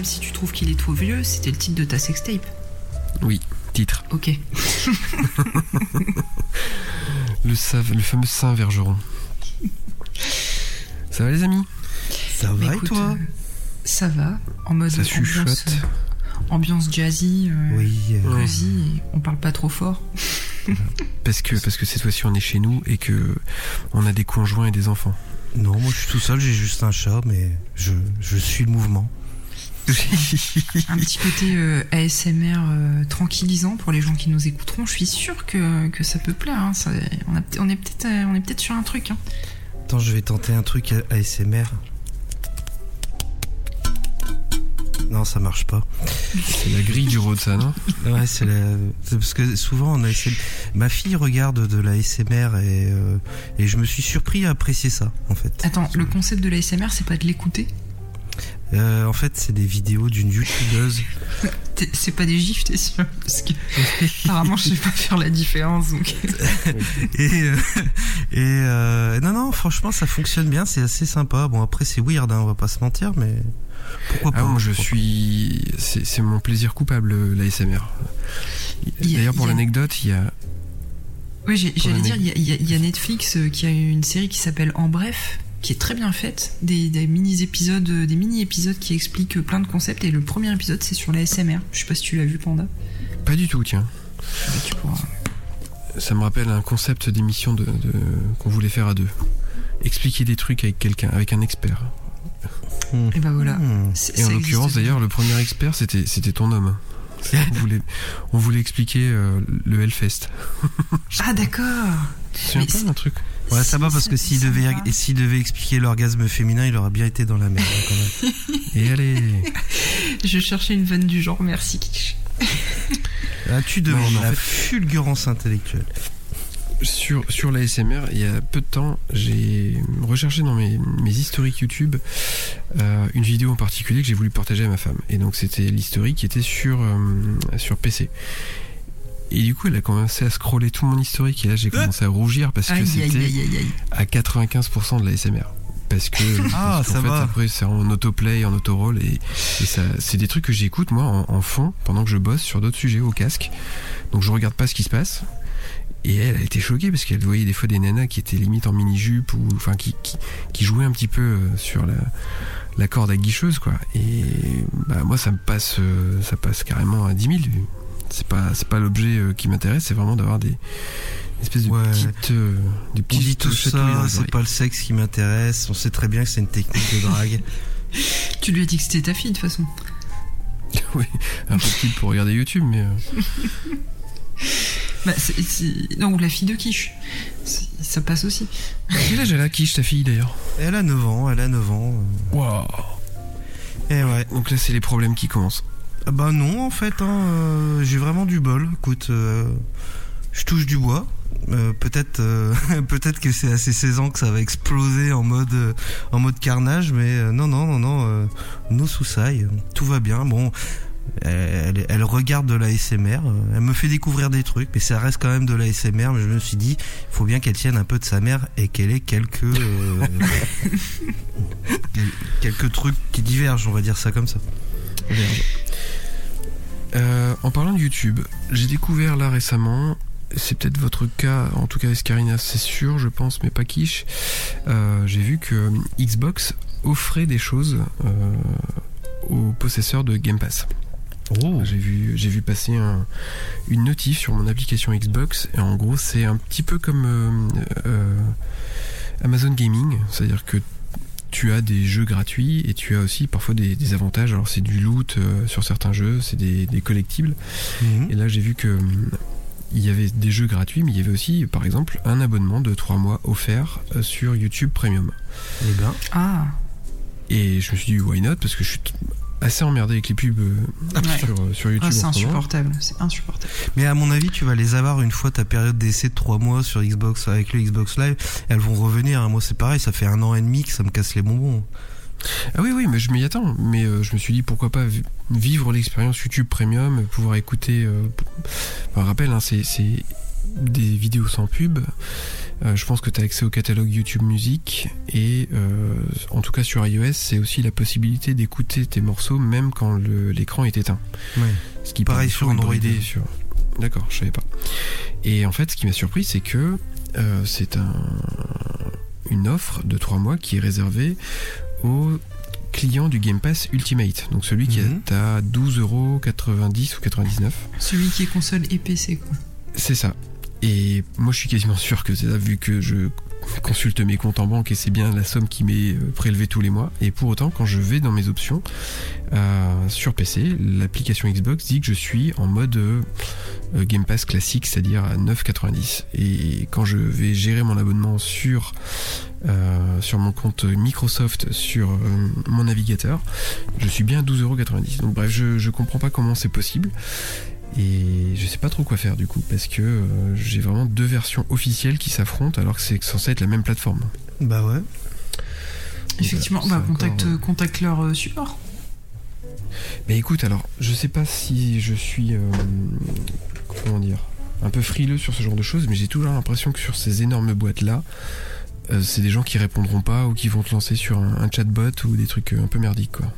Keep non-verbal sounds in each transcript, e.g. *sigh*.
même si tu trouves qu'il est trop vieux, c'était le titre de ta sextape. Oui, titre. Ok. *laughs* Le, save- le fameux Saint Vergeron. Ça va les amis? Ça Bah, va et écoute, toi? euh, Ça va, en mode Ça ambiance, chuchote. euh, ambiance jazzy, euh, Oui. euh, Ouais. et on parle pas trop fort. Parce que, parce que cette fois-ci on est chez nous et que on a des conjoints et des enfants. Non, moi je suis tout seul, j'ai juste un chat, mais je, je suis le mouvement. Un petit côté euh, ASMR euh, tranquillisant pour les gens qui nous écouteront. Je suis sûr que, que ça peut plaire. hein. Ça- on, a peut- on est peut-être euh, on est peut-être sur un truc. hein. Attends, je vais tenter un truc à- ASMR. Non, ça marche pas. C'est la grille du road ça, non? Ouais, c'est la... parce que souvent on a essayé- Ma fille regarde de la ASMR et, euh, et je me suis surpris à apprécier ça, en fait. Attends, le concept de l'ASMR, c'est pas de l'écouter? Euh, en fait, c'est des vidéos d'une youtubeuse. *laughs* C'est pas des gifs, t'es sûr Parce que *laughs* apparemment, je sais pas faire la différence. Donc... et euh, et euh, non, non, franchement, ça fonctionne bien, c'est assez sympa. Bon, après, c'est weird, hein, on va pas se mentir, mais pourquoi pas Ah, moi je pourquoi suis. C'est mon plaisir coupable, l'ASMR. D'ailleurs, pour a- l'anecdote, il y a. Oui, j'allais la dire, il y, a- y y Netflix qui a une série qui s'appelle En Bref, qui est très bien faite, des, des mini-épisodes des mini-épisodes qui expliquent plein de concepts, et le premier épisode, c'est sur la SMR. Je sais pas si tu l'as vu, Panda. Pas du tout, tiens. Tu pourras- Ça me rappelle un concept d'émission de, de- qu'on voulait faire à deux. Expliquer des trucs avec quelqu'un, avec un expert. Et bah voilà. Hmm. Et en l'occurrence, d'ailleurs, le premier expert, c'était, c'était ton homme. On *laughs* voulait, on voulait expliquer euh, le Hellfest. Ah d'accord C'est un Mais peu c'est- un truc? Ouais, ça va parce que s'il devait, s'il devait expliquer l'orgasme féminin, il aurait bien été dans la merde hein, quand même. *laughs* Et allez Je cherchais une vanne du genre, merci Kitsch. Là, tu demandes la fait- fulgurance intellectuelle. Sur, sur l'ASMR, il y a peu de temps, j'ai recherché dans mes, mes historiques YouTube euh, une vidéo en particulier que j'ai voulu partager à ma femme. Et donc c'était l'historique qui était sur, euh, sur PC. Et du coup, elle a commencé à scroller tout mon historique et là j'ai commencé à rougir parce que c'était à 95% de l'ASMR. Parce que, Ah, ça fait, va. après c'est en autoplay, en autoroll et, et ça, c'est des trucs que j'écoute moi en, en fond pendant que je bosse sur d'autres sujets au casque. Donc je regarde pas ce qui se passe. Et elle a été choquée parce qu'elle voyait des fois des nanas qui étaient limite en mini-jupe ou enfin qui, qui, qui jouaient un petit peu euh, sur la, la corde aguicheuse quoi. Et bah moi ça me passe euh, ça passe carrément à 10 000. C'est pas c'est pas l'objet euh, qui m'intéresse, c'est vraiment d'avoir des espèces de Ouais. petites euh, des On petites dit tout ça, c'est pas le sexe qui m'intéresse. On sait très bien que c'est une technique de drague. *laughs* Tu lui as dit que c'était ta fille de toute façon. *laughs* oui, un peu petite pour regarder YouTube, mais euh, *laughs* Bah, c'est, c'est- Non, ou la fille de Quiche. Ça passe aussi. quel âge elle a Quiche ta fille d'ailleurs Elle a 9 ans, elle a 9 ans. Waouh Et ouais. Donc là c'est les problèmes qui commencent. Ah Bah non, en fait, hein, euh, j'ai vraiment du bol. Écoute, euh, je touche du bois. Euh, peut-être, *laughs* peut-être que c'est à ces 16 ans que ça va exploser en mode, en mode carnage, mais non, non, non, non, euh, no soussailles, tout va bien. Bon, elle, elle, elle regarde de la SMR, elle me fait découvrir des trucs, mais ça reste quand même de la SMR. Mais je me suis dit, il faut bien qu'elle tienne un peu de sa mère et qu'elle ait quelques, euh, *laughs* quel- quelques trucs qui divergent, on va dire ça comme ça. Euh, en parlant de YouTube, j'ai découvert là récemment, c'est peut-être votre cas, en tout cas Escarina c'est sûr, je pense, mais pas Quiche. Euh, j'ai vu que Xbox offrait des choses euh, aux possesseurs de Game Pass. Oh. J'ai vu, j'ai vu passer un- une notif sur mon application Xbox et en gros c'est un petit peu comme Amazon Gaming, c'est-à-dire que tu as des jeux gratuits et tu as aussi parfois des, des avantages. Alors c'est du loot euh, sur certains jeux, c'est des, des collectibles. Mhm. Et là j'ai vu que hum, il y avait des jeux gratuits, mais il y avait aussi par exemple un abonnement de 3 mois offert euh, sur YouTube Premium. Eh ben, Ah, Et je me suis dit why not? Parce que je suis assez emmerdé avec les pubs euh, Ouais. sur, euh, sur YouTube. Ah, c'est insupportable. C'est insupportable. Mais à mon avis, tu vas les avoir une fois ta période d'essai de 3 mois sur Xbox avec le Xbox Live. Elles vont revenir. hein. Moi, c'est pareil. Ça fait un an et demi que ça me casse les bonbons. Ah oui, oui, mais je m'y attends. Mais euh, je me suis dit pourquoi pas vi- vivre l'expérience YouTube Premium, pouvoir écouter. Euh, enfin, rappel, hein, c'est c'est des vidéos sans pub. Euh, je pense que tu as accès au catalogue YouTube Music et euh, en tout cas sur iOS, c'est aussi la possibilité d'écouter tes morceaux même quand l'écran est éteint. Ouais. Ce qui Pareil par sur Android. sur- D'accord, je savais pas. Et en fait, ce qui m'a surpris, c'est que euh, c'est un, une offre de 3 mois qui est réservée aux clients du Game Pass Ultimate. Donc celui qui Mhm. est à 12,90€ ou 99. Celui qui est console et PC, quoi. C'est ça. Et moi, je suis quasiment sûr que c'est ça, vu que je consulte mes comptes en banque et c'est bien la somme qui m'est euh, prélevée tous les mois. Et pour autant, quand je vais dans mes options euh, sur PC, l'application Xbox dit que je suis en mode euh, Game Pass classique, c'est-à-dire à 9,90. Et quand je vais gérer mon abonnement sur sur mon compte Microsoft sur mon navigateur, je suis bien à 12,90€. Donc bref, je, je comprends pas comment c'est possible. Et je sais pas trop quoi faire du coup, parce que euh, j'ai vraiment deux versions officielles qui s'affrontent alors que c'est censé être la même plateforme. Bah ouais. Effectivement, c'est bah, contacte, euh, contacte leur euh, support. Mais écoute, alors, je sais pas si je suis. euh, comment dire Un peu frileux sur ce genre de choses, mais j'ai toujours l'impression que sur ces énormes boîtes-là, euh, c'est des gens qui répondront pas ou qui vont te lancer sur un, un chatbot ou des trucs euh, un peu merdiques, quoi.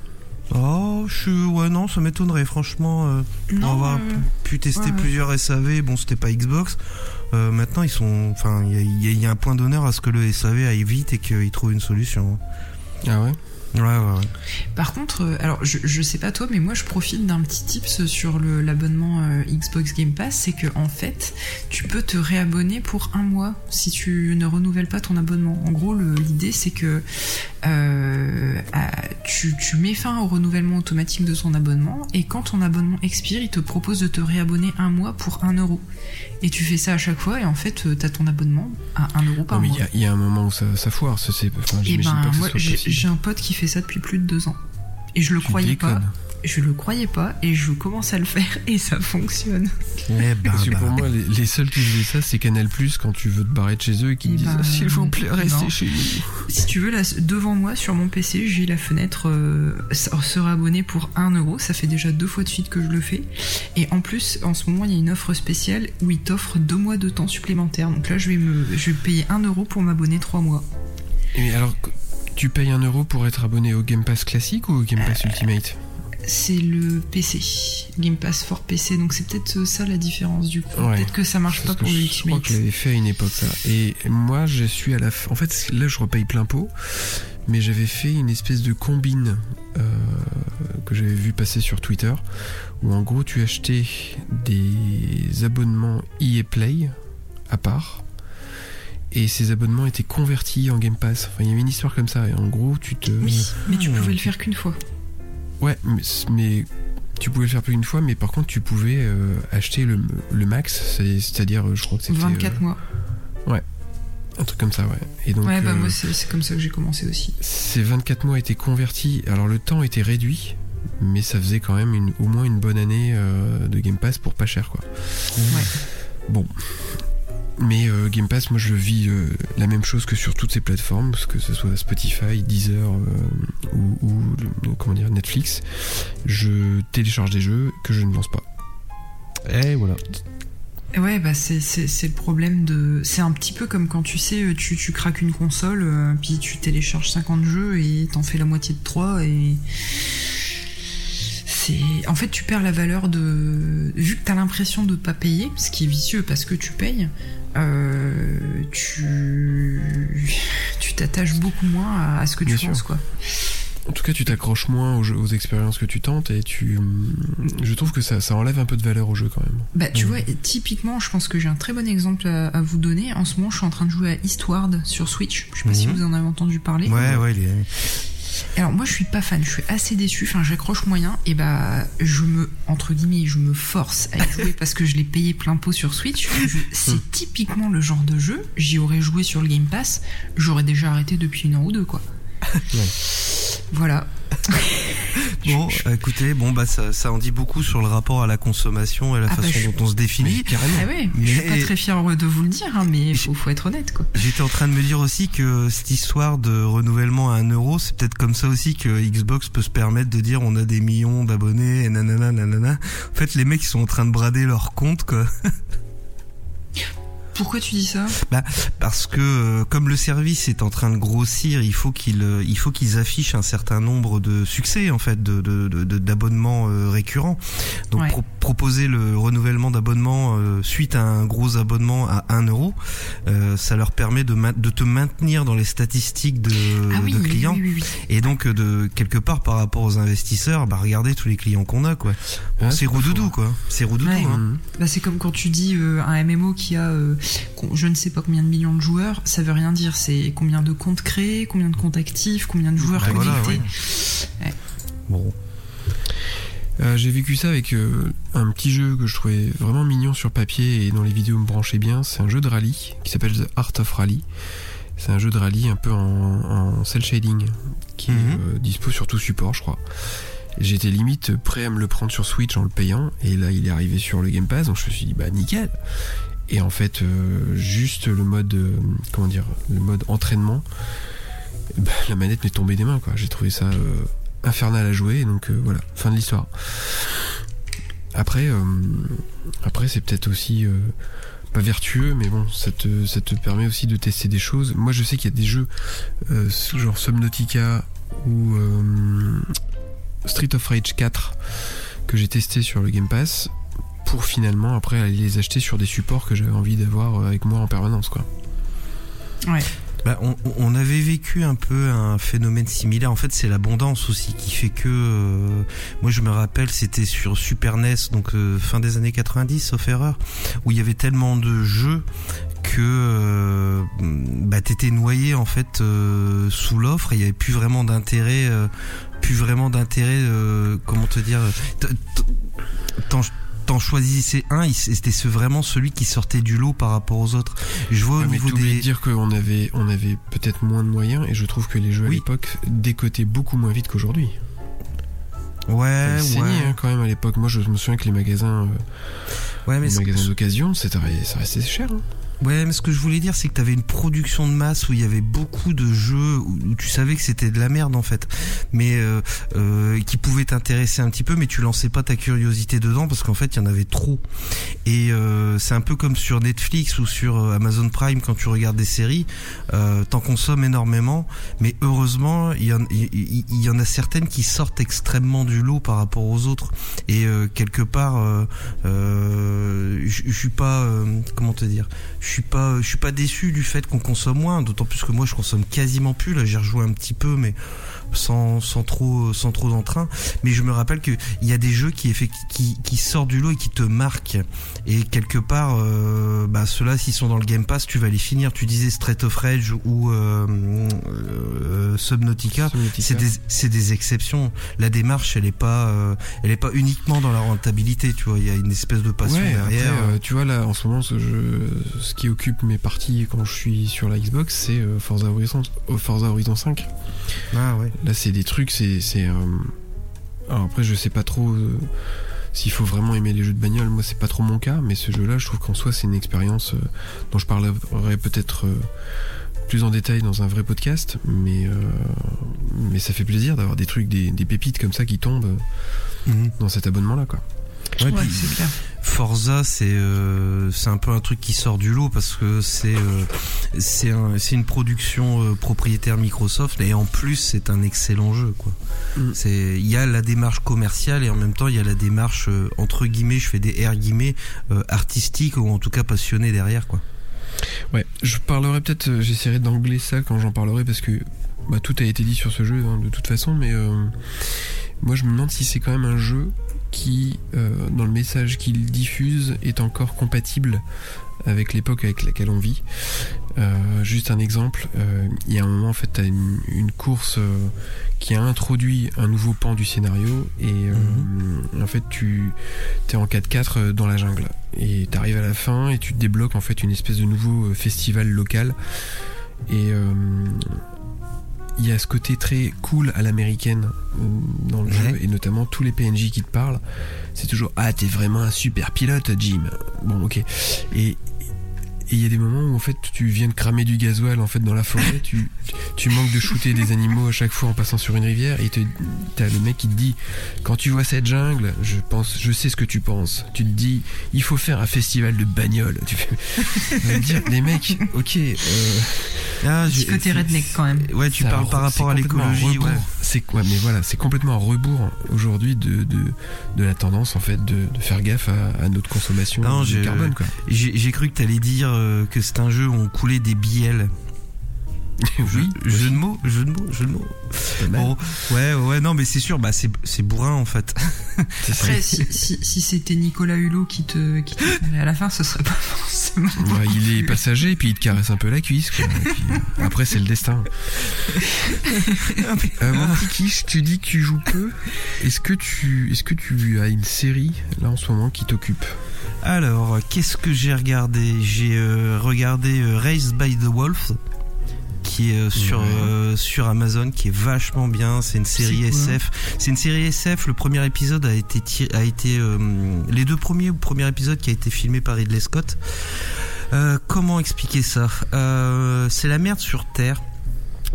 Oh, je suis... Ouais, non, ça m'étonnerait, franchement. euh, pour avoir euh, pu tester ouais, plusieurs SAV, bon, c'était pas Xbox. Euh, maintenant, ils sont. Enfin, il y a- il y, a- il y a un point d'honneur à ce que le SAV aille vite et qu'il trouve une solution. Ah ouais? Ouais, ouais, ouais. Par contre, euh, alors je, je sais pas toi, mais moi je profite d'un petit tips sur l'abonnement euh, Xbox Game Pass, c'est que en fait, tu peux te réabonner pour un mois si tu ne renouvelles pas ton abonnement. En gros, l'idée c'est que euh, à- tu, tu mets fin au renouvellement automatique de ton abonnement et quand ton abonnement expire, il te propose de te réabonner un mois pour un euro. Et tu fais ça à chaque fois et en fait, t'as ton abonnement à un euro par Non, mais mois. il y a- il y, a un moment où ça, ça foire. Et j'imagine ben pas que moi ce soit j'ai possible. j'ai un pote qui fait ça depuis plus de deux ans. Et je le Tu croyais pas. Je le croyais pas et je commence à le faire et ça fonctionne. Eh ben, Parce que bah. pour moi, les, les seuls qui faisaient ça, c'est Canal Plus quand tu veux te barrer de chez eux et qui Eh te disent ben, S'il vous plaît, restez non. chez nous. Si tu veux, là, devant moi, sur mon PC, j'ai la fenêtre euh, se réabonner pour 1 euro. Ça fait déjà deux fois de suite que je le fais. Et en plus, en ce moment, il y a une offre spéciale où ils t'offrent deux mois de temps supplémentaire. Donc là, je vais, me, je vais payer 1 euro pour m'abonner 3 mois. Et alors, tu payes un euro pour être abonné au Game Pass classique ou au Game Euh, Pass Ultimate C'est le PC, Game Pass for PC. Donc c'est peut-être ça la différence du coup. Ouais. Peut-être que ça marche pas pour je crois que je l'avais fait à une époque ça. Et moi je suis à la. En fait là je repaye plein pot. Mais j'avais fait une espèce de combine euh, que j'avais vu passer sur Twitter. Où en gros tu achetais des abonnements EA Play à part. Et ces abonnements étaient convertis en Game Pass. Enfin il y avait une histoire comme ça. Et en gros tu te... Oui, mais tu Ah. pouvais le faire qu'une fois. Ouais mais, mais tu pouvais le faire plus une fois. Mais par contre tu pouvais euh, acheter le, le max. c'est- C'est-à-dire euh, je crois que c'était... 24 euh, mois. Un truc comme ça, ouais. Et donc, ouais, bah euh, moi c'est c'est comme ça que j'ai commencé aussi. ces 24 mois étaient convertis. Alors, le temps était réduit, mais ça faisait quand même une, au moins une bonne année euh, de Game Pass pour pas cher, quoi. Ouais. Bon. Mais euh, Game Pass, moi je vis euh, la même chose que sur toutes ces plateformes, que ce soit Spotify, Deezer euh, ou, le- comment dire, Netflix. Je télécharge des jeux que je ne lance pas. Et voilà. Ouais, bah c'est le problème de. C'est un petit peu comme quand tu sais, tu, tu craques une console, puis tu télécharges 50 jeux et t'en fais la moitié de 3 et. C'est. En fait, tu perds la valeur de. Vu que t'as l'impression de pas payer, ce qui est vicieux parce que tu payes, euh, tu. Tu t'attaches beaucoup moins à, à ce que tu Bien sûr. penses, quoi. En tout cas, tu t'accroches moins aux, jeux- aux expériences que tu tentes et tu. Je trouve que ça, ça enlève un peu de valeur au jeu quand même. Bah, tu vois, typiquement, je pense que j'ai un très bon exemple à, à vous donner. En ce moment, je suis en train de jouer à Eastward sur Switch. Je sais pas si Mhm. vous en avez entendu parler. Ouais, ouais, il est- Alors moi je suis pas fan, je suis assez déçu, enfin j'accroche moyen et bah je me entre guillemets je me force à y *laughs* jouer parce que je l'ai payé plein pot sur Switch. *laughs* C'est typiquement le genre de jeu, j'y aurais joué sur le Game Pass, j'aurais déjà arrêté depuis une an ou deux quoi. *laughs* Voilà. *laughs* Bon, écoutez, bon bah ça, ça en dit beaucoup sur le rapport à la consommation et la Ah bah, façon je- dont on se définit. carrément. Ah ouais, je suis Mais- pas très fier de vous le dire, hein, mais faut, faut être honnête quoi. J'étais en train de me dire aussi que cette histoire de renouvellement à 1 euro, c'est peut-être comme ça aussi que Xbox peut se permettre de dire on a des millions d'abonnés et nanana nanana. En fait, les mecs ils sont en train de brader leur compte quoi. *laughs* Pourquoi tu dis ça? Bah, Parce que euh, comme le service est en train de grossir, il faut qu'ils euh, il faut qu'ils affichent un certain nombre de succès en fait de d'abonnements de, de, récurrents. Donc proposer le renouvellement d'abonnement suite à un gros abonnement à 1 euro, ça leur permet de, de te maintenir dans les statistiques de, ah de clients. et donc de quelque part par rapport aux investisseurs, bah regardez tous les clients qu'on a quoi. c'est roudoudou quoi. C'est roudoudou. Hein. Bah, c'est comme quand tu dis un MMO qui a je ne sais pas combien de millions de joueurs, ça veut rien dire. C'est combien de comptes créés, combien de comptes actifs, combien de joueurs bah connectés. Bon. Euh, j'ai vécu ça avec euh, un petit jeu que je trouvais vraiment mignon sur papier et dans les vidéos me branchait bien. C'est un jeu de rallye qui s'appelle The Art of Rally. C'est un jeu de rallye un peu en, cel shading qui est mhm. euh, dispo sur tout support, je crois. J'étais limite prêt à me le prendre sur Switch en le payant et là il est arrivé sur le Game Pass donc je me suis dit bah nickel. Et en fait, euh, juste le mode, euh, comment dire, le mode entraînement, bah, la manette m'est tombée des mains. J'ai trouvé ça euh, infernal à jouer, donc voilà, fin de l'histoire. Après, après c'est peut-être aussi pas vertueux, mais bon, ça te, ça te permet aussi de tester des choses. Moi, je sais qu'il y a des jeux genre Subnautica ou Street of Rage 4 que j'ai testé sur le Game Pass pour finalement après aller les acheter sur des supports que j'avais envie d'avoir euh, avec moi en permanence quoi. Ouais. Bah, on, avait vécu un peu un phénomène similaire. En fait, c'est l'abondance aussi qui fait que. Euh, moi, je me rappelle, c'était sur Super NES, donc euh, fin des années 90, sauf erreur, où il y avait tellement de jeux que bah, t'étais noyé en fait sous l'offre. Il y avait plus vraiment d'intérêt, plus vraiment d'intérêt. comment te dire t'en choisissais un, c'était vraiment celui qui sortait du lot par rapport aux autres. Je vois au niveau des. dire qu'on avait, on avait peut-être moins de moyens et je trouve que les jeux à l'époque décotaient beaucoup moins vite qu'aujourd'hui. Ouais, ouais. Hein, quand même à l'époque. Moi, je me souviens que les magasins, euh, ouais, mais les magasins d'occasion, ça restait cher. Hein. Ouais, mais ce que je voulais dire, c'est que t'avais une production de masse où il y avait beaucoup de jeux où, tu savais que c'était de la merde en fait, mais euh, euh, qui pouvaient t'intéresser un petit peu, mais tu lançais pas ta curiosité dedans parce qu'en fait il y en avait trop. Et euh, c'est un peu comme sur Netflix ou sur euh, Amazon Prime quand tu regardes des séries, euh, t'en consommes énormément, mais heureusement il y, en, y en a certaines qui sortent extrêmement du lot par rapport aux autres. Et euh, quelque part, je suis pas, comment te dire suis pas, je suis pas déçu du fait qu'on consomme moins, d'autant plus que moi je consomme quasiment plus. Là, j'ai rejoué un petit peu, mais sans, sans trop sans trop d'entrain. Mais je me rappelle que il y a des jeux qui, qui qui sortent du lot et qui te marquent. Et quelque part euh, bah ceux-là s'ils sont dans le Game Pass tu vas les finir. Tu disais Street of Rage ou euh, euh, Subnautica, c'est des c'est des exceptions. La démarche elle est pas elle est pas uniquement dans la rentabilité tu vois. Il y a une espèce de passion derrière. tu vois là en ce moment ce, jeu, ce qui occupe mes parties quand je suis sur la Xbox c'est Forza Horizon Forza Horizon 5 ah ouais Là, c'est des trucs, c'est. Euh... Alors après, je sais pas trop euh, s'il faut vraiment aimer les jeux de bagnole. Moi, c'est pas trop mon cas, mais ce jeu-là, je trouve qu'en soi, c'est une expérience euh, dont je parlerai peut-être plus en détail dans un vrai podcast, mais, mais ça fait plaisir d'avoir des trucs, des, pépites comme ça qui tombent mhm. dans cet abonnement-là, quoi. Ouais, c'est clair. Forza, c'est euh, c'est un peu un truc qui sort du lot parce que c'est euh, c'est un, c'est une production euh, propriétaire Microsoft et en plus c'est un excellent jeu quoi. Mm. C'est il y a la démarche commerciale et en même temps il y a la démarche entre guillemets, je fais des R guillemets artistique ou en tout cas passionné derrière quoi. Ouais, je parlerai peut-être, j'essaierai d'angler ça quand j'en parlerai parce que bah, tout a été dit sur ce jeu hein, de toute façon, mais moi je me demande si c'est quand même un jeu qui, euh, dans le message qu'il diffuse, est encore compatible avec l'époque avec laquelle on vit. Euh, juste un exemple, euh, il y a un moment en fait, tu as une, course qui a introduit un nouveau pan du scénario et mhm. en fait tu es en 4x4 dans la jungle et tu arrives à la fin et tu débloques en fait une espèce de nouveau festival local et il y a ce côté très cool à l'américaine dans le jeu et notamment tous les PNJ qui te parlent. C'est toujours ah t'es vraiment un super pilote Jim. Bon ok. Et il y a des moments où en fait tu viens de cramer du gasoil en fait dans la forêt, tu, tu manques de shooter des animaux à chaque fois en passant sur une rivière et t'as le mec qui te dit quand tu vois cette jungle, je pense, je sais ce que tu penses. Tu te dis il faut faire un festival de bagnoles. Tu fais dire les mecs, ok. Euh, ah, Petit côté redneck quand même. Ouais, tu parles par rapport à l'écologie. Ouais. C'est quoi Mais voilà, c'est complètement un rebours aujourd'hui de, de, de, la tendance en fait de, de faire gaffe à, à notre consommation de carbone. J'ai cru que tu allais dire euh, que c'est un jeu où on coulait des bielles. *laughs* oui, jeu de mots, jeu de mots, jeu de mots. Bon, ouais, ouais, non, mais c'est sûr, bah c'est bourrin en fait. *laughs* Après, si, si, si c'était Nicolas Hulot qui te, qui te à la fin, ce serait pas *laughs* forcément. Ouais, il est passager et puis il te caresse un peu la cuisse. Quoi. Euh, après, c'est le destin. euh, mon petit quiche, tu dis que tu joues peu. Est-ce que tu, est-ce que tu as une série là en ce moment qui t'occupe? Alors, qu'est-ce que j'ai regardé? J'ai euh, regardé euh, Raised by the Wolves qui est euh, sur sur Amazon qui est vachement bien. C'est une série SF c'est une série SF le premier épisode a été a été les deux premiers ou premier épisode qui a été filmé par Ridley Scott. Comment expliquer ça? C'est la merde sur Terre.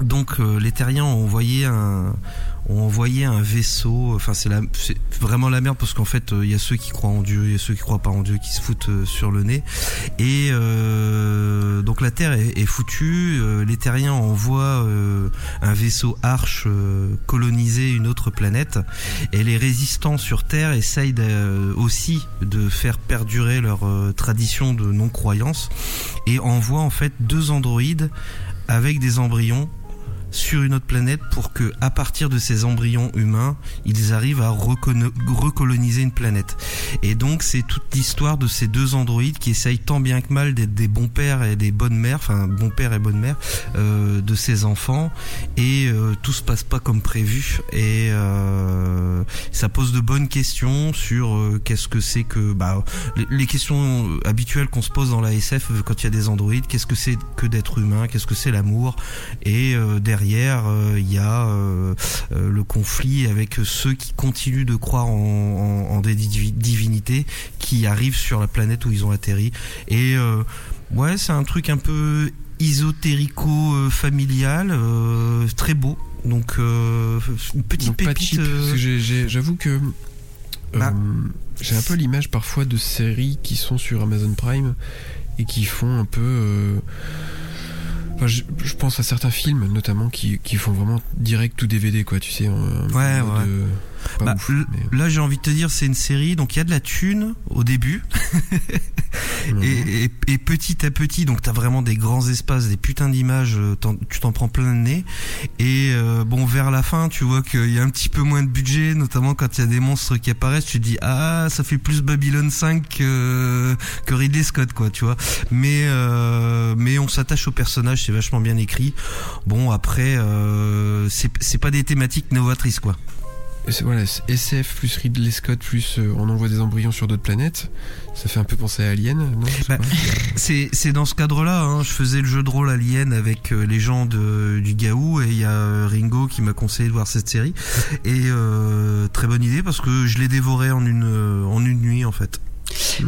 Donc les terriens ont envoyé un ont envoyé un vaisseau. Enfin, c'est vraiment la merde parce qu'en fait, il euh, y a ceux qui croient en Dieu, il y a ceux qui croient pas en Dieu, qui se foutent euh, sur le nez. Et euh, donc la Terre est foutue. les Terriens envoient un vaisseau Arche coloniser une autre planète. Et les résistants sur Terre essayent aussi de faire perdurer leur tradition de non-croyance et envoient en fait deux androïdes avec des embryons sur une autre planète pour que, à partir de ces embryons humains, ils arrivent à recoloniser une planète. Et donc, c'est toute l'histoire de ces deux androïdes qui essayent tant bien que mal d'être des bons pères et des bonnes mères, enfin, bons pères et bonnes mères, euh, de ces enfants. Et euh, tout se passe pas comme prévu. Et euh, ça pose de bonnes questions sur euh, qu'est-ce que c'est que, bah, les questions habituelles qu'on se pose dans la SF quand il y a des androïdes, qu'est-ce que c'est que d'être humain, qu'est-ce que c'est l'amour, et derrière, euh, il y a euh, euh, le conflit avec ceux qui continuent de croire en, des divinités qui arrivent sur la planète où ils ont atterri. Et ouais, c'est un truc un peu ésotérico-familial, très beau. Donc, une petite pépite. J'avoue que bah. j'ai un peu l'image parfois de séries qui sont sur Amazon Prime et qui font un peu je, pense à certains films, notamment, qui, qui font vraiment direct ou DVD, quoi, tu sais. ouais, ouais. Bah, là, j'ai envie de te dire, c'est une série, donc il y a de la thune au début. *laughs* et, et, petit à petit, donc t'as vraiment des grands espaces, des putains d'images, euh, tu t'en prends plein le nez. Et euh, bon, vers la fin, tu vois qu'il y a un petit peu moins de budget, notamment quand il y a des monstres qui apparaissent, tu te dis, ah, ça fait plus Babylon 5 que, que Ridley Scott, quoi, tu vois. Mais, euh, mais on s'attache au personnage, c'est vachement bien écrit. Bon, après, euh, c'est pas des thématiques novatrices, quoi voilà, SF plus Ridley Scott plus euh, on envoie des embryons sur d'autres planètes, ça fait un peu penser à Alien, non bah, C'est c'est dans ce cadre-là. Hein, je faisais le jeu de rôle Alien avec euh, les gens de, du Gaou et il y a euh, Ringo qui m'a conseillé de voir cette série et très bonne idée parce que je l'ai dévoré en une en une nuit en fait.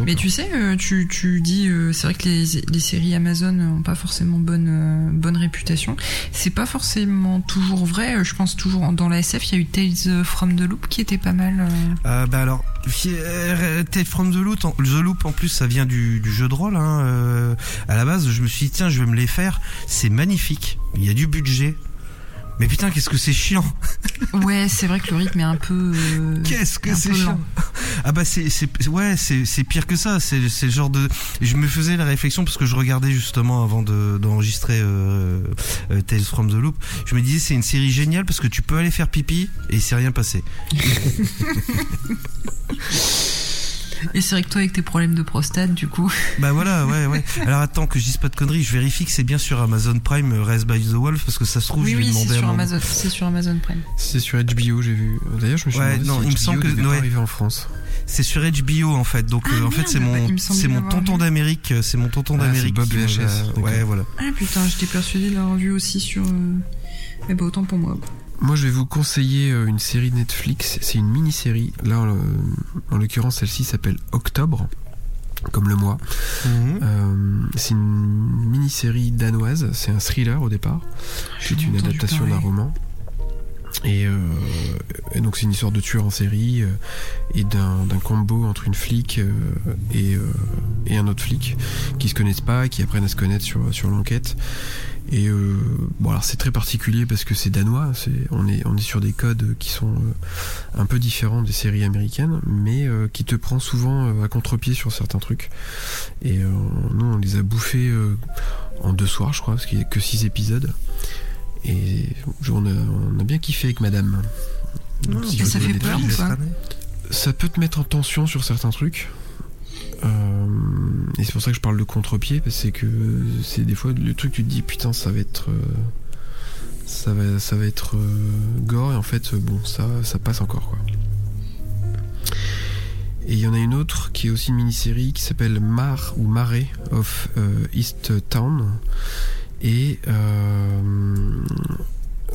Mais tu sais, euh, tu, tu dis, euh, c'est vrai que les, les, séries Amazon n'ont pas forcément bonne, euh, bonne réputation. C'est pas forcément toujours vrai. Je pense toujours dans la SF, il y a eu Tales from the Loop qui était pas mal. Euh, bah alors, Tales from the Loop, en, the Loop en plus, ça vient du, du jeu de rôle. Hein, à la base, je me suis dit tiens, je vais me les faire. C'est magnifique. Il y a du budget. Mais putain, qu'est-ce que c'est chiant *laughs* Ouais, c'est vrai que le rythme est un peu. Euh, qu'est-ce que c'est chiant Ah bah c'est c'est ouais c'est c'est pire que ça. C'est c'est le genre de. Je me faisais la réflexion parce que je regardais justement avant de d'enregistrer euh, euh, Tales from the Loop. Je me disais c'est une série géniale parce que tu peux aller faire pipi et c'est rien passé. *laughs* Et c'est vrai que toi, avec tes problèmes de prostate, du coup. Bah voilà, ouais, ouais. Alors attends que je dise pas de conneries, je vérifie que c'est bien sur Amazon Prime, euh, Rise by the Wolf, parce que ça se trouve, oui, je vais oui, demander sur Amazon, C'est sur Amazon Prime. C'est sur HBO, j'ai vu. D'ailleurs, je me suis ouais, demandé non, si il me semble que ouais. arriver en France. C'est sur HBO en fait, donc Ah, euh, en fait c'est bah, mon c'est mon l'avoir tonton d'Amérique, euh, c'est mon tonton Ah, d'Amérique. Bob VHS. Ouais, voilà. Ah putain, j'étais persuadée de l'avoir vu aussi sur. Eh bah autant pour moi. Moi, je vais vous conseiller euh, une série Netflix. C'est une mini-série. Là, en, en l'occurrence, celle-ci s'appelle Octobre. comme le mois. Mhm. Euh, c'est une mini-série danoise, c'est un thriller au départ, c'est une adaptation d'un roman. Et, euh, et donc c'est une histoire de tueur en série euh, et d'un d'un combo entre une flic euh, et, euh, et un autre flic qui se connaissent pas, qui apprennent à se connaître sur, sur l'enquête. Et euh, bon alors c'est très particulier parce que c'est danois, c'est on est on est sur des codes qui sont euh, un peu différents des séries américaines, mais euh, qui te prend souvent euh, à contre-pied sur certains trucs. Et euh, nous on les a bouffés euh, en deux soirs je crois, parce qu'il y a que six épisodes. Et on a, on a bien kiffé avec Madame. Donc, si Et vous ça fait peur ou pas ça peut te mettre en tension sur certains trucs. Euh, et c'est pour ça que je parle de contre-pied, parce que c'est que c'est des fois le truc tu te dis putain ça va être euh, ça va ça va être euh, gore et en fait bon ça ça passe encore quoi. Et il y en a une autre qui est aussi une mini-série qui s'appelle Mar ou Marais of East Town et euh,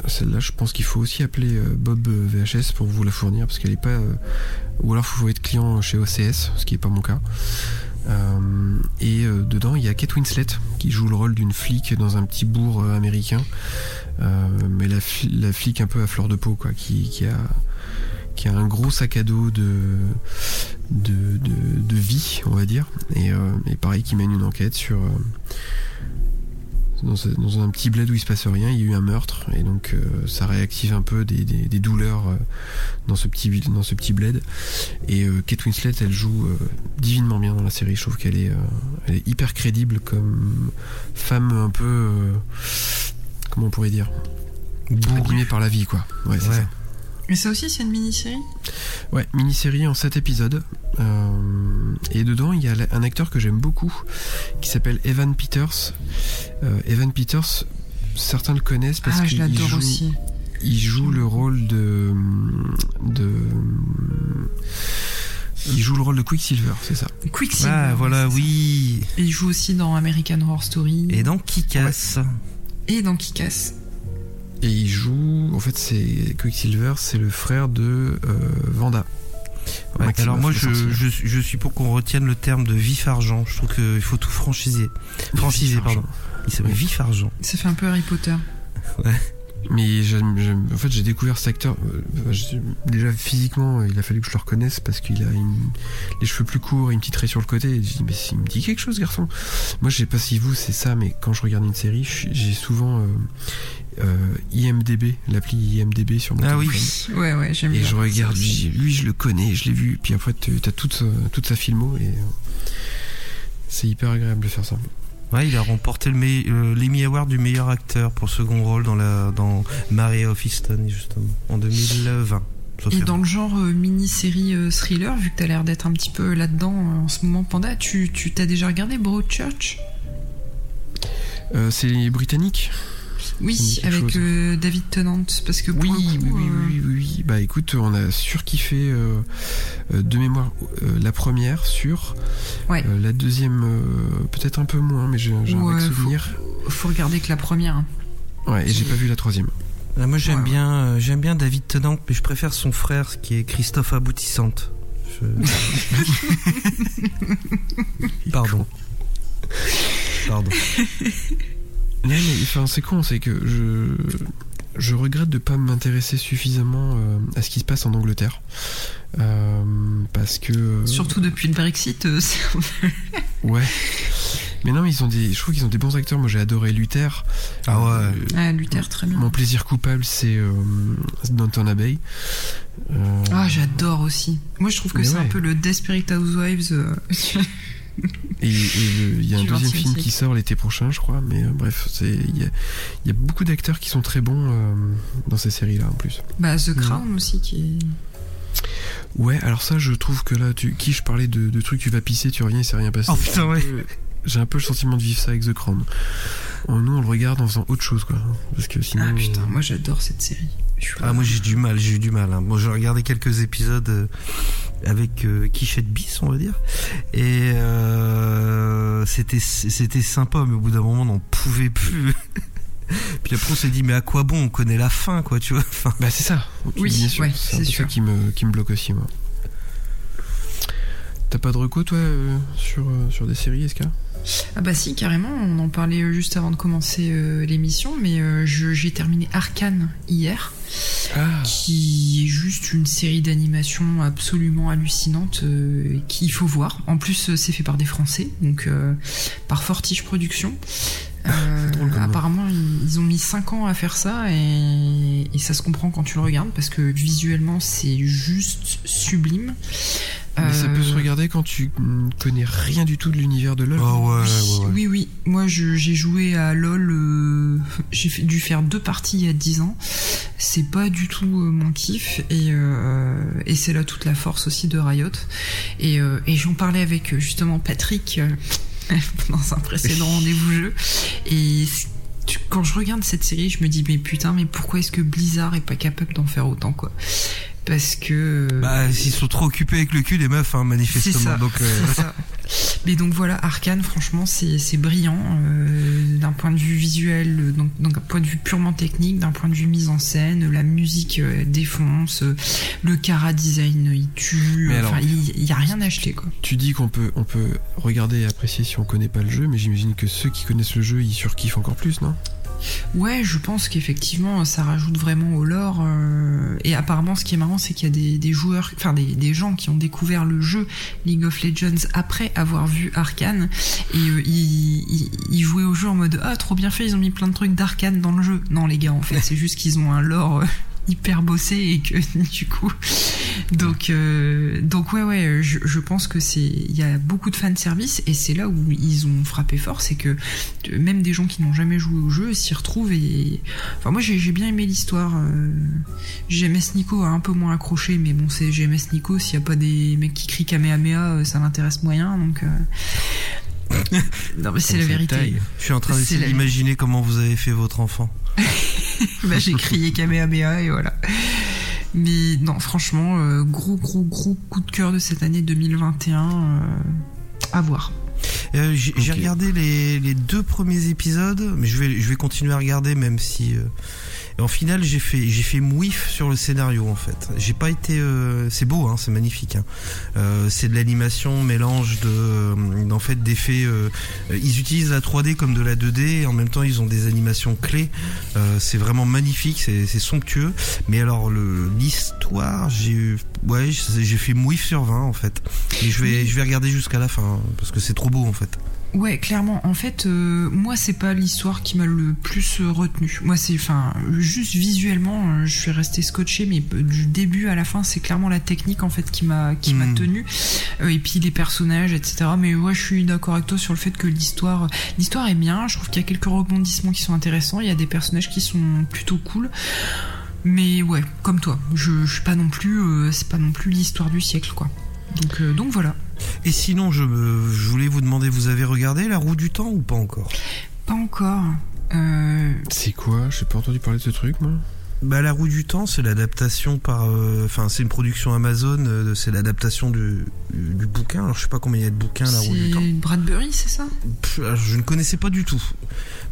celle-là, je pense qu'il faut aussi appeler euh, Bob euh, VHS pour vous la fournir parce qu'elle est pas. euh, ou alors, il faut être client chez OCS, ce qui n'est pas mon cas. Euh, et euh, dedans, il y a Kate Winslet qui joue le rôle d'une flic dans un petit bourg euh, américain, Euh, mais la, fli- la flic un peu à fleur de peau, quoi, qui, qui a qui a un gros sac à dos de de, de, vie, on va dire, et, euh, et pareil, qui mène une enquête sur euh, dans, ce- dans un petit bled où il se passe rien, il y a eu un meurtre et donc euh, ça réactive un peu des, des- des douleurs euh, dans ce petit dans ce petit bled. Et euh, Kate Winslet, elle joue divinement bien dans la série. Je trouve qu'elle est, elle est hyper crédible comme femme un peu comment on pourrait dire? Abîmée par la vie quoi. Ouais, c'est Ouais. ça. Et ça aussi, c'est une mini-série Ouais, mini-série en 7 épisodes. Euh, et dedans, il y a un acteur que j'aime beaucoup qui s'appelle Evan Peters. Euh, Evan Peters, certains le connaissent parce Ah, je qu'il l'adore joue, aussi. il joue le rôle de, de. Il joue le rôle de Quicksilver, c'est ça. Quicksilver. Ah, voilà, oui. Et il joue aussi dans American Horror Story. Et dans Kick-Ass. Et dans Kick-Ass. Et il joue. En fait, c'est Quicksilver, c'est le frère de euh, Vanda. Ouais, alors moi, je, suis- je suis pour qu'on retienne le terme de vif argent. Je trouve qu'il faut tout franchiser. Franchiser, Vif pardon. Il s'appelle Oui. vif argent. Ça fait un peu Harry Potter. Mais en fait, j'ai découvert cet acteur. euh, je- déjà physiquement, euh, il a fallu que je le reconnaisse parce qu'il a une- les cheveux plus courts et une petite raie sur le côté. Et je dis, mais il me dit quelque chose, garçon. Moi, je sais pas si vous, c'est ça, mais quand je regarde une série, j'ai souvent euh, euh, IMDB, l'appli IMDB sur mon Ah oui. téléphone. Ouais, ouais, j'aime Et bien. je regarde, lui, je le connais, je l'ai vu. Puis après, tu as toute, sa- toute sa filmo et euh, c'est hyper agréable de faire ça. Ouais, il a remporté le me- euh, l'Emmy Award du meilleur acteur pour second rôle dans la dans Maria of Easton justement en 2020. sauf Et dans le genre euh, mini-série euh, thriller, vu que t'as l'air d'être un petit peu là-dedans euh, en ce moment, Panda, tu tu t'as déjà regardé Broadchurch Euh, c'est britannique Oui, avec euh, David Tennant, parce que pour Oui, le coup, oui, oui, euh, oui, oui, oui. Bah écoute, on a surkiffé euh, euh, de mémoire euh, la première sur. Ouais. Euh, la deuxième, euh, peut-être un peu moins, mais j'ai un vague faut- souvenir. faut regarder que la première. hein. Ouais, et j'ai pas vu la troisième. Ah, moi j'aime Ouais, ouais. bien euh, j'aime bien David Tennant mais je préfère son frère qui est Christophe Aboutissante. Je- *laughs* Pardon. Pardon. *laughs* Non, mais enfin, c'est con, c'est que je. Je regrette de pas m'intéresser suffisamment euh, à ce qui se passe en Angleterre. Euh, parce que. euh, Surtout depuis le Brexit, euh, c'est un peu- *laughs* Ouais. Mais non, mais ils ont des. Je trouve qu'ils ont des bons acteurs. Moi, j'ai adoré Luther. Ah ouais. Euh, Ah, Luther, très bien. Mon plaisir coupable, c'est euh, Downton Abbey. Euh, Ah, j'adore aussi. Moi, je trouve que c'est un peu le Desperate Housewives. *laughs* et il y a un deuxième 20e film qui sort l'été prochain, je crois. Mais euh, bref, c'est il y y a beaucoup d'acteurs qui sont très bons euh, dans ces séries-là en plus. bah, The Crown aussi, qui est. Ouais, alors ça, je trouve que là, tu, qui je parlais de, de trucs, tu vas pisser, tu reviens, il s'est rien passé. Oh, putain, ouais. J'ai un peu le sentiment de vivre ça avec The Crown. Euh, Nous, on le regarde en faisant autre chose, quoi. Parce que sinon. Ah euh, putain, moi j'adore cette série. Ah moi j'ai du mal, j'ai eu du mal. Hein. Bon, j'ai regardé quelques épisodes euh, avec euh, Quichette Bis, on va dire, et euh, c'était c'était sympa, mais au bout d'un moment on n'en pouvait plus. *laughs* Puis après on s'est dit mais à quoi bon? On connaît la fin, quoi, tu vois. Enfin, Bah, c'est ça. Oui, bien sûr. ouais, c'est ça qui me, qui me bloque aussi, moi. T'as pas de recours toi euh, sur, euh, sur des séries, SK Ah bah si, carrément, on en parlait euh, juste avant de commencer euh, l'émission, mais euh, j'ai terminé Arcane hier, Ah, qui est juste une série d'animation absolument hallucinante euh, qu'il faut voir. En plus, c'est fait par des Français, donc par Fortige Productions. Euh, Drôle apparemment, ils, ils ont mis 5 ans à faire ça et, et ça se comprend quand tu le regardes parce que visuellement, c'est juste sublime. Mais ça peut Euh, se regarder quand tu connais rien du tout de l'univers de LoL. Oh ouais, oui, ouais, ouais. oui, oui. Moi, j'ai joué à LoL. euh, j'ai dû faire deux parties il y a 10 ans. C'est pas du tout euh, mon kiff. Et, euh, et c'est là toute la force aussi de Riot. Et, euh, et j'en parlais avec euh, justement Patrick euh, *laughs* dans un précédent rendez-vous jeu. Et quand je regarde cette série, je me dis, mais putain, mais pourquoi est-ce que Blizzard est pas capable d'en faire autant, quoi? Parce que. euh, Bah, ils sont trop occupés avec le cul, les meufs, hein, manifestement. c'est ça. Donc, euh, ça. Mais donc voilà, Arcane, franchement, c'est c'est brillant euh, d'un point de vue visuel, donc donc d'un point de vue purement technique, d'un point de vue mise en scène, la musique euh, défonce, euh, le cara design il tue, enfin il il y a rien à acheter quoi. Tu dis qu'on peut, on peut regarder et apprécier si on connaît pas le jeu, mais j'imagine que ceux qui connaissent le jeu, ils surkiffent encore plus, non? Ouais, je pense qu'effectivement ça rajoute vraiment au lore. euh, et apparemment, ce qui est marrant, c'est qu'il y a des, des joueurs, enfin des, des gens qui ont découvert le jeu League of Legends après avoir vu Arcane et euh, ils, ils, ils jouaient au jeu en mode ah trop bien fait, ils ont mis plein de trucs d'Arcane dans le jeu. Non les gars, en fait, *laughs* c'est juste qu'ils ont un lore. euh, hyper bossé et que *laughs* du coup donc euh, donc ouais ouais je, pense que c'est il y a beaucoup de fan service et c'est là où ils ont frappé fort c'est que euh, même des gens qui n'ont jamais joué au jeu s'y retrouvent et enfin moi j'ai bien aimé l'histoire euh, GMS Nico a un peu moins accroché mais bon c'est GMS Nico s'il y a pas des mecs qui crient Kamehameha ça m'intéresse moyen donc *laughs* non mais c'est la vérité taille. je suis en train d'essayer la- d'imaginer comment vous avez fait votre enfant. *laughs* bah, j'ai crié Kamehameha et voilà. Mais non, franchement, euh, gros, gros, gros coup de cœur de cette année 2021. euh, à voir. Euh, j'ai regardé les, les deux premiers épisodes, mais je vais, je vais continuer à regarder même si. En finale, j'ai fait, j'ai fait mouif sur le scénario en fait. J'ai pas été. euh, c'est beau, hein, c'est magnifique. Hein. Euh, c'est de l'animation, mélange de, euh, en fait, d'effets. euh, ils utilisent la 3D comme de la 2D, et en même temps, ils ont des animations clés. C'est vraiment magnifique, c'est somptueux. Mais alors, l'histoire, j'ai, eu- ouais, j'ai fait mouif sur 20 en fait. Et je vais, je vais regarder jusqu'à la fin parce que c'est trop beau en fait. Ouais, clairement. En fait, euh, moi, c'est pas l'histoire qui m'a le plus euh, retenu. Moi, c'est, enfin, juste visuellement, euh, je suis resté scotché, mais du début à la fin, c'est clairement la technique en fait qui m'a qui m'a Mm. tenu. Euh, et puis les personnages, etc. Mais ouais, je suis d'accord avec toi sur le fait que l'histoire, l'histoire est bien. Je trouve qu'il y a quelques rebondissements qui sont intéressants. Il y a des personnages qui sont plutôt cool. Mais ouais, comme toi, je, je suis pas non plus, euh, c'est pas non plus l'histoire du siècle, quoi. Donc, euh, donc voilà. Et sinon, je, me- je voulais vous demander, vous avez regardé La Roue du Temps ou pas encore? Pas encore. Euh, C'est quoi? J'ai pas entendu parler de ce truc, moi. Bah, La Roue du Temps, c'est l'adaptation par, euh, enfin, c'est une production Amazon. euh, c'est l'adaptation du, du bouquin. Alors, je sais pas combien il y a de bouquins La Roue du Temps. c'est Bradbury, c'est ça? Pff, alors, je ne connaissais pas du tout.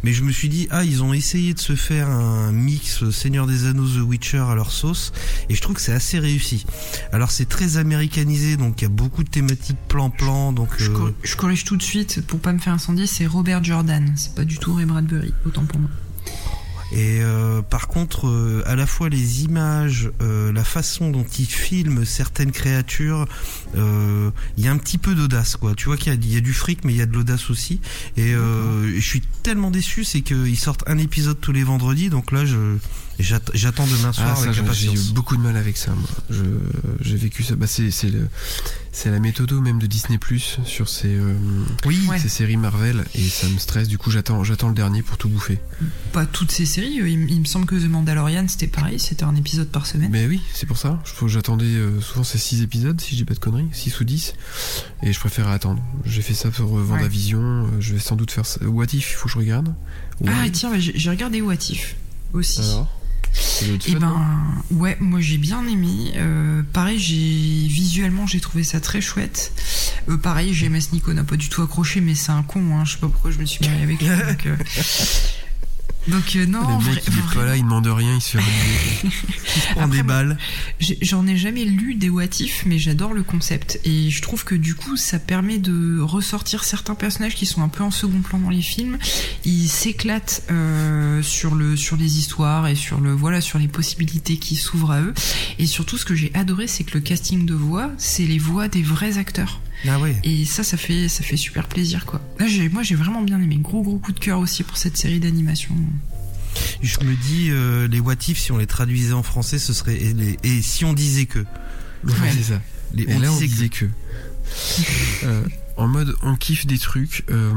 Mais je me suis dit, ah, ils ont essayé de se faire un mix Seigneur des Anneaux The Witcher à leur sauce, et je trouve que c'est assez réussi. Alors c'est très américanisé, donc il y a beaucoup de thématiques plan-plan, donc je, euh, je corrige tout de suite pour pas me faire incendier, c'est Robert Jordan, c'est pas du tout Ray Bradbury, autant pour moi. Et euh, par contre, euh, à la fois les images, euh, la façon dont ils filment certaines créatures, euh, il y a un petit peu d'audace, quoi. Tu vois qu'il y, a- il y a du fric, mais il y a de l'audace aussi. Et euh, je suis tellement déçu, c'est qu'ils sortent un épisode tous les vendredis, donc là, je j'attends demain soir Ah, ça, avec j'ai j'ai impatience. eu beaucoup de mal avec ça, moi. Je- J'ai vécu ça. Bah, c'est c'est le- c'est la méthode même de Disney Plus sur ces, euh, Oui, Ouais. ces séries Marvel et ça me stresse. Du coup, j'attends j'attends le dernier pour tout bouffer. Pas toutes ces séries, euh, il, il me semble que The Mandalorian c'était pareil, c'était un épisode par semaine. Mais oui, c'est pour ça. Je- J'attendais euh, souvent ces 6 épisodes, si j'ai pas de conneries, 6 ou 10. Et je préférais attendre. J'ai fait ça pour euh, Vendavision. euh, Je vais sans doute faire ça. What If, il faut que je regarde. Ah Ouais. tiens, bah, j'ai regardé What If aussi. Alors? Et non ben ouais, moi j'ai bien aimé. Euh, pareil, j'ai visuellement j'ai trouvé ça très chouette. Euh, pareil, GMS Nico n'a pas du tout accroché, mais c'est un con. Hein. Je sais pas pourquoi je me suis marié avec lui. donc, euh, *laughs* Donc euh, non, le mec, il est pas là, il demande rien, il se fait il se prend des balles. J'en ai jamais lu des what if, mais j'adore le concept. Et je trouve que du coup, ça permet de ressortir certains personnages qui sont un peu en second plan dans les films. Ils s'éclatent euh, sur le sur les histoires et sur le voilà sur les possibilités qui s'ouvrent à eux. Et surtout, ce que j'ai adoré, c'est que le casting de voix, c'est les voix des vrais acteurs. Ah ouais. Et ça, ça fait, ça fait super plaisir, quoi. Là, moi, j'ai vraiment bien aimé. Gros, gros coup de cœur aussi pour cette série d'animation. Je me dis, euh, les what if, si on les traduisait en français, ce serait. Et, les- et si on disait que? Ouais, c'est ça. Les, Et là, on disait disait que. *laughs* Euh, en mode, on kiffe des trucs. euh,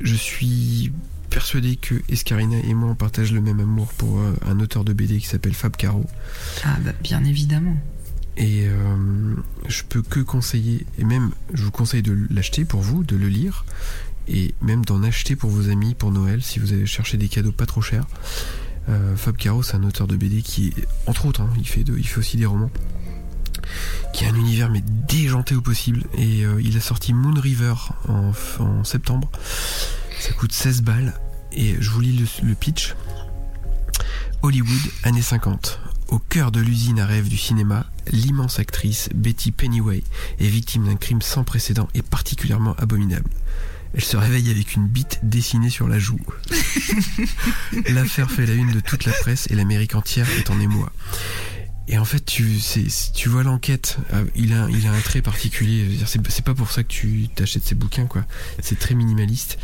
je suis persuadé que Escarina et moi, on partage le même amour pour euh, un auteur de BD qui s'appelle Fab Caro. Ah, bah, bien évidemment. Et euh, je peux que conseiller, et même je vous conseille de l'acheter pour vous, de le lire, et même d'en acheter pour vos amis pour Noël si vous avez cherché des cadeaux pas trop chers. Euh, Fab Caro, c'est un auteur de BD qui, est, entre autres, hein, il, fait aussi des romans, qui a un univers mais déjanté au possible. Et euh, il a sorti Moon River en, en septembre. Ça coûte 16 balles. Et je vous lis le, le pitch. Hollywood, années 50. Au cœur de l'usine à rêve du cinéma, l'immense actrice Betty Pennyway est victime d'un crime sans précédent et particulièrement abominable. Elle se réveille avec une bite dessinée sur la joue. *laughs* L'affaire fait la une de toute la presse et l'Amérique entière est en émoi. Et en fait, tu, tu vois l'enquête, euh, il a, un trait particulier. C'est pas pour ça que tu t'achètes ses bouquins, quoi. C'est très minimaliste.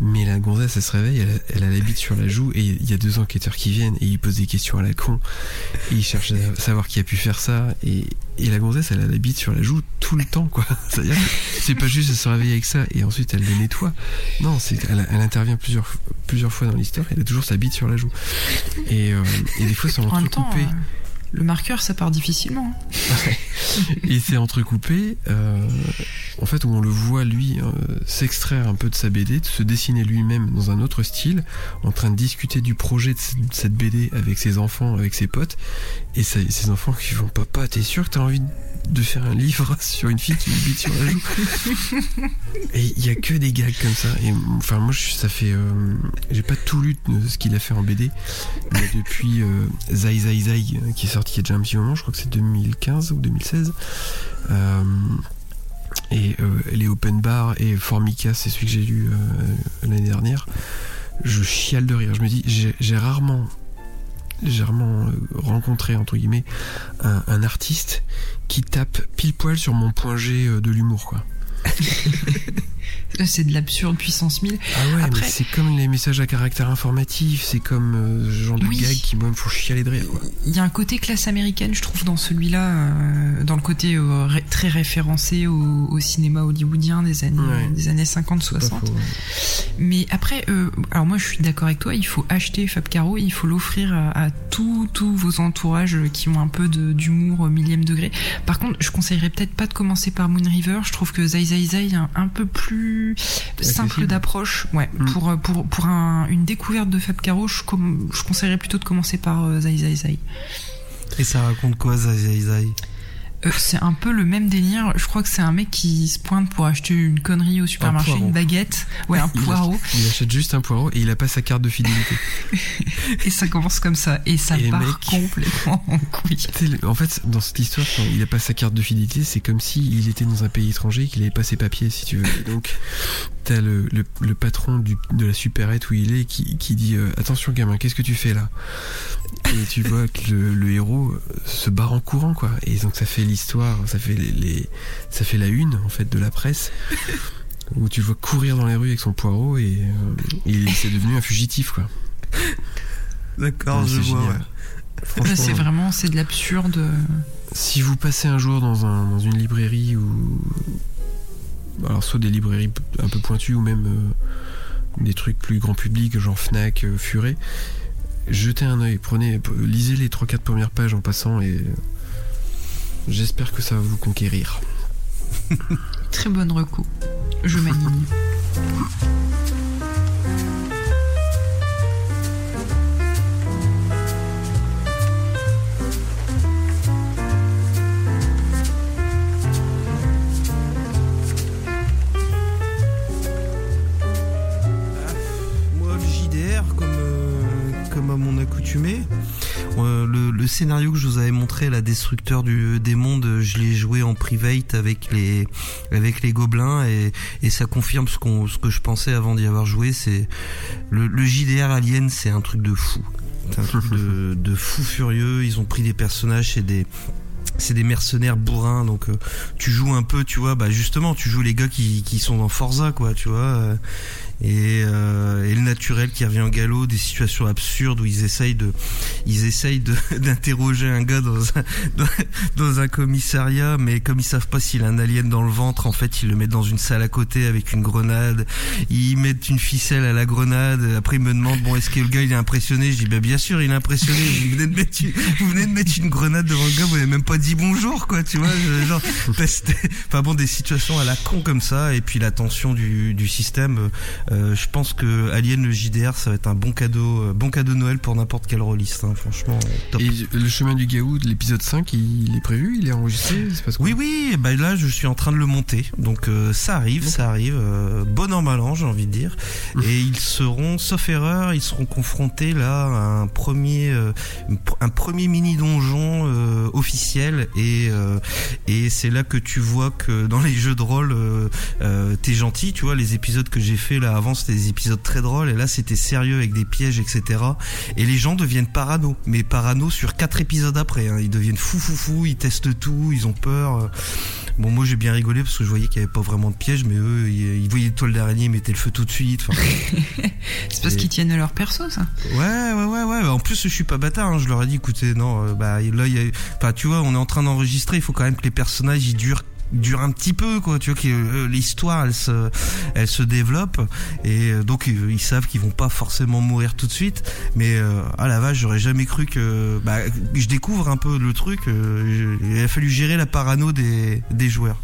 Mais la gonzesse, elle se réveille, elle, elle a la bite sur la joue, et il y a deux enquêteurs qui viennent, et ils posent des questions à la con, et ils cherchent à savoir qui a pu faire ça, et, et la gonzesse, elle a la bite sur la joue tout le temps, quoi. *laughs* C'est-à-dire, c'est pas juste de se réveiller avec ça, et ensuite elle le nettoie. Non, c'est, elle, elle intervient plusieurs, plusieurs fois dans l'histoire, elle a toujours sa bite sur la joue. Et, euh, et des fois, c'est En entrecoupé. euh, le marqueur, ça part difficilement. hein. et c'est entrecoupé euh, en fait où on le voit lui euh, s'extraire un peu de sa BD de se dessiner lui-même dans un autre style en train de discuter du projet de cette BD avec ses enfants avec ses potes et ses enfants qui vont papa t'es sûr que t'as envie de faire un livre *laughs* sur une fille qui me bite sur la joue *laughs* et il y a que des gags comme ça et enfin moi je- ça fait euh, j'ai pas tout lu de ce qu'il a fait en BD mais depuis euh, Zai Zai Zai qui est sorti il y a déjà un petit moment je crois que c'est 2015 ou 2016 euh, et euh, les Open Bar et Formica, c'est celui que j'ai lu l'année dernière. Je chiale de rire. Je me dis, j'ai rarement, j'ai rarement euh, rencontré entre guillemets un, un artiste qui tape pile poil sur mon point G euh, de l'humour, quoi. *laughs* Là, C'est de l'absurde puissance 1000. Ah ouais, Après- mais c'est comme les messages à caractère informatif, c'est comme euh, ce genre de Oui. gags qui moi me font chialer de rire. Il y a un côté classe américaine, je trouve, dans celui-là, euh, dans le côté euh, ré- très référencé au, au cinéma hollywoodien des années, Ouais. des années Pas 50-60. faux, ouais. Mais après, euh, alors moi je suis d'accord avec toi, il faut acheter Fab Caro, il faut l'offrir à, à tous vos entourages qui ont un peu d'humour au millième degré. Par contre, je conseillerais peut-être pas de commencer par Moon River, je trouve que Zai Zai Zai est un, un peu plus simple d'approche. Ouais, Mm. pour euh, pour pour un- une découverte de Fab Caro, je, je conseillerais plutôt de commencer par euh, Zai Zai Zai. Et ça raconte quoi, Zai Zai Zai? C'est un peu le même délire. Je crois que c'est un mec qui se pointe pour acheter une connerie au supermarché, une baguette, ouais, un *laughs* Il poireau. Il achète juste un poireau et il a pas sa carte de fidélité. *laughs* Et ça commence comme ça. Et ça Et part complètement en couille. *laughs* En fait, dans cette histoire, quand il a pas sa carte de fidélité, c'est comme s'il était dans un pays étranger et qu'il avait pas ses papiers, si tu veux. Et donc, t'as le, le, le patron du, de la supérette où il est qui, qui dit euh, Attention, gamin, qu'est-ce que tu fais là? Et tu vois que le, le héros euh, se barre en courant, quoi. Et donc, ça fait l'histoire, ça fait les, les- ça fait la une, en fait, de la presse. *laughs* Où tu le vois courir dans les rues avec son poireau et, euh, il c'est devenu un fugitif, quoi. D'accord, Ouais, je c'est vois, ouais. C'est vraiment, c'est de l'absurde. si vous passez un jour dans, un, dans une librairie ou alors soit des librairies un peu pointues ou même euh, des trucs plus grand public genre Fnac, euh, Furet, jetez un œil, prenez, lisez les 3-4 premières pages en passant et euh, j'espère que ça va vous conquérir. *laughs* Très bonne reco. Je m'anime. Moi, le JDR, Euh, le, le, scénario que je vous avais montré, la destructeur du, des mondes, je l'ai joué en private avec les avec les gobelins et, et ça confirme ce qu'on ce que je pensais avant d'y avoir joué. C'est le, le JDR Alien, c'est un truc de fou. C'est un truc de, de fou furieux. Ils ont pris des personnages, c'est des c'est des mercenaires bourrins donc euh, tu joues un peu tu vois bah justement tu joues les gars qui, qui sont dans Forza quoi tu vois euh, et, euh, et, le naturel qui revient au galop, des situations absurdes où ils essayent de, ils essayent *laughs* d'interroger un gars dans un, dans, un commissariat, mais comme ils savent pas s'il a un alien dans le ventre, en fait ils le mettent dans une salle à côté avec une grenade, ils mettent une ficelle à la grenade, après ils me demandent bon est-ce que le gars il est impressionné, je dis bah bien sûr il est impressionné, vous venez de mettre, vous venez de mettre une grenade devant le gars, vous n'avez même pas dit bonjour quoi, tu vois, genre, enfin bon des situations à la con comme ça, et puis la tension du, du système euh, je pense que Alien le JDR ça va être un bon cadeau, euh, bon cadeau de Noël pour n'importe quel rôliste, hein, franchement. Top. Et le chemin du Gaou de l'épisode 5, il est prévu, il est enregistré Oui, oui, bah là je suis en train de le monter, donc euh, ça arrive, ça arrive, bon an mal an j'ai envie de dire. Et ils seront, sauf erreur, ils seront confrontés là à un premier, un premier mini donjon officiel et et c'est là que tu vois que dans les jeux de rôle, t'es gentil, tu vois les épisodes que j'ai fait là avant c'était des épisodes très drôles et là c'était sérieux avec des pièges etc. Et les gens deviennent parano, mais parano sur quatre épisodes après. Hein. Ils deviennent fou fou fou, ils testent tout, ils ont peur. Bon moi j'ai bien rigolé parce que je voyais qu'il n'y avait pas vraiment de pièges, mais eux ils, voyaient toiles d'araignée, ils mettaient le feu tout de suite. *laughs* c'est parce qu'ils tiennent leur perso ça. Ouais ouais ouais ouais. En plus je suis pas bâtard, hein. je leur ai dit écoutez non euh, bah là il y a, enfin tu vois on est en train d'enregistrer, il faut quand même que les personnages ils durent dure un petit peu quoi. Tu vois que euh, l'histoire elle se elle se développe. Et euh, donc ils savent qu'ils vont pas forcément mourir tout de suite. Mais euh, à la vache j'aurais jamais cru que bah, je découvre un peu le truc il a fallu gérer la parano des des joueurs.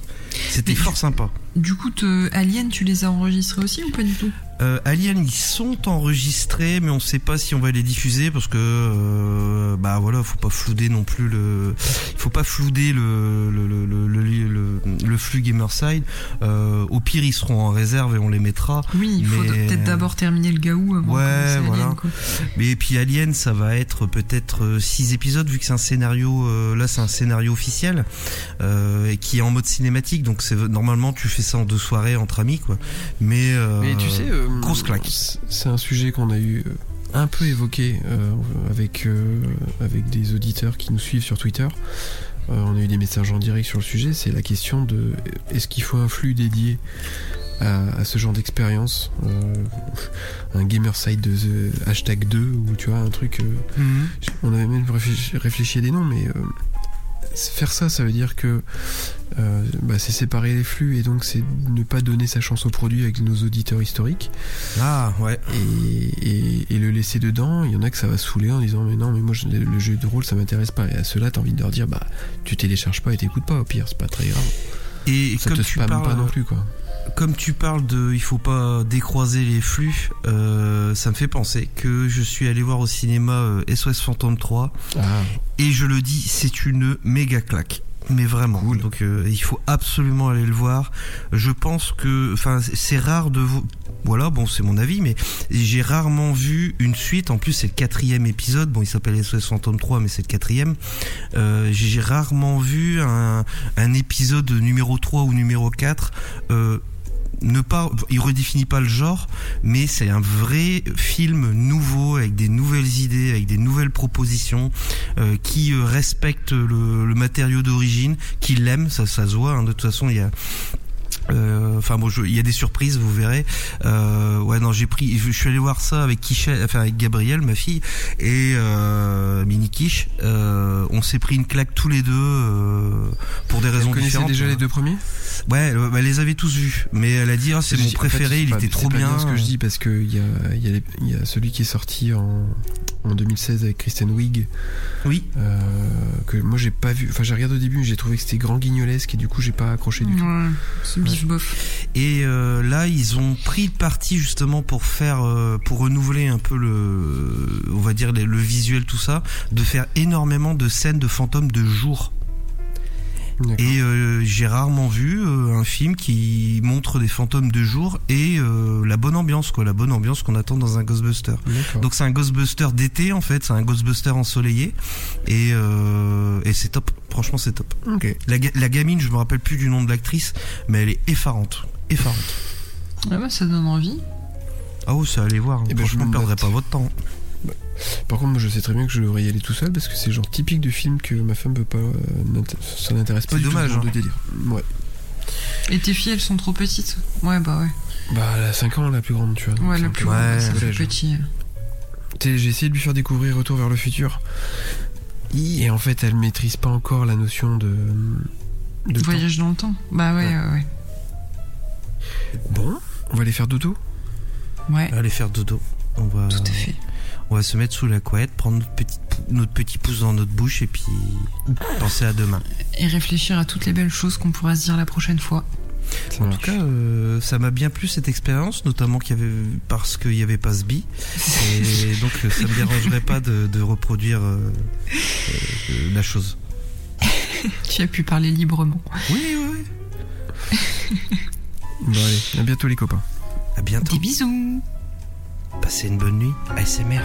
C'était fort sympa. du coup Alien tu les as enregistrés aussi ou pas du tout? Euh, Alien, ils sont enregistrés, mais on sait pas si on va les diffuser parce que euh, bah voilà, faut pas flouder non plus le, il faut pas flouder le le, le, le, le flux Gamerside. Euh, au pire, ils seront en réserve et on les mettra. Oui, il faut peut-être d'abord terminer le gaou avant. Ouais, voilà. Mais puis Alien, ça va être peut-être 6 épisodes vu que c'est un scénario. là, c'est un scénario officiel et qui est en mode cinématique. Donc c'est normalement tu fais ça en deux soirées entre amis quoi. Mais, mais tu sais grosse claque. C'est un sujet qu'on a eu euh, un peu évoqué euh, avec, euh, avec des auditeurs qui nous suivent sur Twitter. on a eu des messages en direct sur le sujet. C'est la question de est-ce qu'il faut un flux dédié à, ce genre d'expérience Un gamerside de hashtag 2 ou tu vois, un truc. Mhm. On avait même réfléchi, à des noms, mais faire ça, ça veut dire que euh, bah, c'est séparer les flux et donc c'est ne pas donner sa chance au produit avec nos auditeurs historiques. Ah ouais. Et, et, le laisser dedans, il y en a que ça va saouler en disant mais non mais moi le jeu de rôle ça m'intéresse pas. Et à ceux-là t'as envie de leur dire bah tu télécharges pas et t'écoutes pas au pire c'est pas très grave. Et ça te spam pas non plus quoi comme tu parles de il faut pas décroiser les flux, euh, ça me fait penser que je suis allé voir au cinéma SOS euh, Phantom 3 ah. et je le dis, c'est une méga claque mais vraiment. Donc euh, il faut absolument aller le voir. Je pense que, enfin, c'est rare de vous. Voilà, bon, c'est mon avis, mais j'ai rarement vu une suite. En plus, c'est le quatrième épisode. Bon, il s'appelle SOS Phantom 3, mais c'est le quatrième. Euh, j'ai rarement vu un, un épisode numéro 3 ou numéro 4 euh, ne pas, il redéfinit pas le genre, mais c'est un vrai film nouveau avec des nouvelles idées, avec des nouvelles propositions, euh, qui euh, respecte le, matériau d'origine, qui l'aime, ça, ça se voit. Hein, de toute façon, il y a enfin bon, il y a des surprises, vous verrez. Euh, ouais, non, j'ai pris, je, suis allé voir ça avec enfin avec Gabrielle, ma fille, et euh, Mini. Euh, on s'est pris une claque tous les deux euh, pour des raisons vous différentes. déjà les deux premiers? Ouais, bah, elle les avait tous vus, mais elle a dit ah, c'est mon préféré, il était trop bien. bien. ce que je dis parce que il y a, y, a y a celui qui est sorti en en 2016 avec Kristen Wiig. Oui. Euh, que moi j'ai pas vu. Enfin j'ai regardé au début, j'ai trouvé que c'était grand guignolesque et du coup j'ai pas accroché du tout. C'est bif bof. Et euh, là ils ont pris le parti justement pour faire, euh, pour renouveler un peu le, on va dire le visuel tout ça, de faire énormément de scènes de fantômes de jour. Et euh, j'ai rarement vu euh, un film qui montre des fantômes de jour et euh, la bonne ambiance, quoi, la bonne ambiance qu'on attend dans un Ghostbuster. Donc c'est un Ghostbuster d'été en fait, c'est un Ghostbuster ensoleillé et, euh, et c'est top. Franchement c'est top. La, ga- la gamine, je me rappelle plus du nom de l'actrice, mais elle est effarante, effarante. Ah bah, ça donne envie. Ah oui, ça allez voir. Eh ben, je perdrez note. pas votre temps. Par contre, moi, je sais très bien que je devrais y aller tout seul parce que c'est le genre typique de film que ma femme peut pas. euh, ça n'intéresse pas C'est du tout dommage, genre hein. de délire. Ouais. Et tes filles, elles sont trop petites. Ouais, bah ouais. Bah, elle a 5 ans, la plus grande, tu vois. Ouais, la plus peu- grande, ouais, ça fait petit. Tu sais, J'ai essayé de lui faire découvrir Retour vers le futur. Et en fait, elle maîtrise pas encore la notion de. de temps. Voyage dans le temps. Bah ouais, Ouais. ouais. Bon, on va aller faire dodo? Ouais, Allez faire dodo. On va, tout à fait. On va se mettre sous la couette, prendre notre petit, pou- notre petit pouce dans notre bouche et puis penser à demain. Et réfléchir à toutes les belles choses qu'on pourra se dire la prochaine fois. Ça En marche. tout cas, euh, ça m'a bien plu cette expérience, notamment qu'il y avait parce qu'il y avait pas ce bi, et donc euh, ça me dérangerait pas de, de reproduire euh, euh, la chose. Tu as pu parler librement. Oui, oui, oui. Bon, allez, à bientôt, les copains. À bientôt. Des bisous Passez une bonne nuit. ASMR.